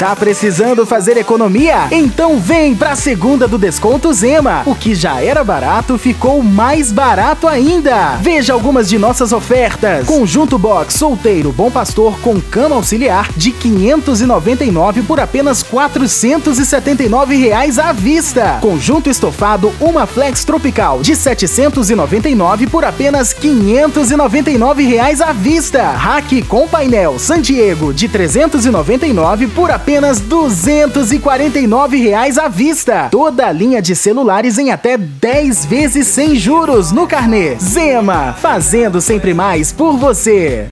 Tá precisando fazer economia? Então vem pra segunda do desconto Zema. O que já era barato ficou mais barato ainda. Veja algumas de nossas ofertas. Conjunto box solteiro Bom Pastor com cama auxiliar de 599 por apenas 479 reais à vista. Conjunto estofado Uma Flex Tropical de 799 por apenas 599 reais à vista. Rack com painel San Diego de 399 por apenas 249 reais à vista. Toda a linha de celulares em até 10 vezes sem juros no carnê. Zema, fazendo sempre mais por você.